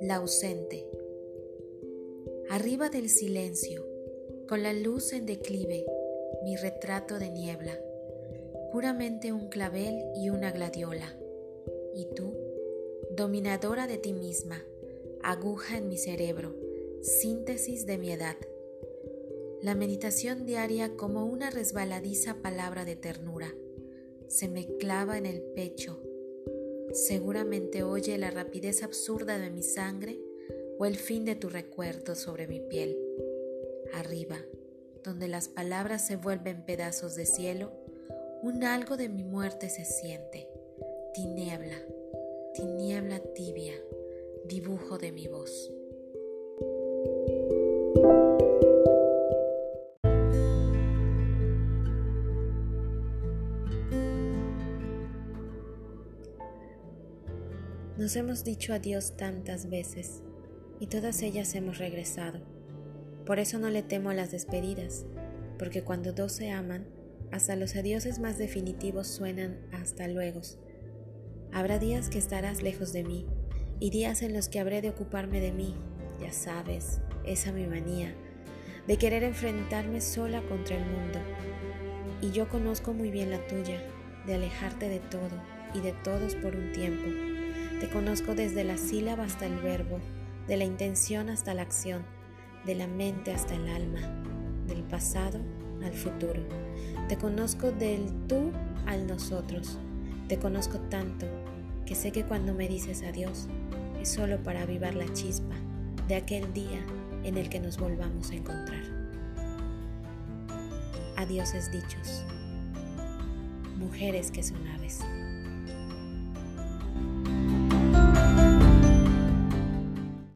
La ausente. Arriba del silencio, con la luz en declive, mi retrato de niebla, puramente un clavel y una gladiola. Y tú, dominadora de ti misma, aguja en mi cerebro, síntesis de mi edad. La meditación diaria como una resbaladiza palabra de ternura se me clava en el pecho Seguramente oye la rapidez absurda de mi sangre o el fin de tu recuerdo sobre mi piel. Arriba, donde las palabras se vuelven pedazos de cielo, un algo de mi muerte se siente. Tiniebla, tiniebla tibia, dibujo de mi voz. Nos hemos dicho adiós tantas veces y todas ellas hemos regresado. Por eso no le temo a las despedidas, porque cuando dos se aman, hasta los adioses más definitivos suenan hasta luego. Habrá días que estarás lejos de mí y días en los que habré de ocuparme de mí, ya sabes, esa mi manía, de querer enfrentarme sola contra el mundo. Y yo conozco muy bien la tuya, de alejarte de todo y de todos por un tiempo te conozco desde la sílaba hasta el verbo, de la intención hasta la acción, de la mente hasta el alma, del pasado al futuro. Te conozco del tú al nosotros. Te conozco tanto que sé que cuando me dices adiós es solo para avivar la chispa de aquel día en el que nos volvamos a encontrar. Adioses dichos. Mujeres que son aves.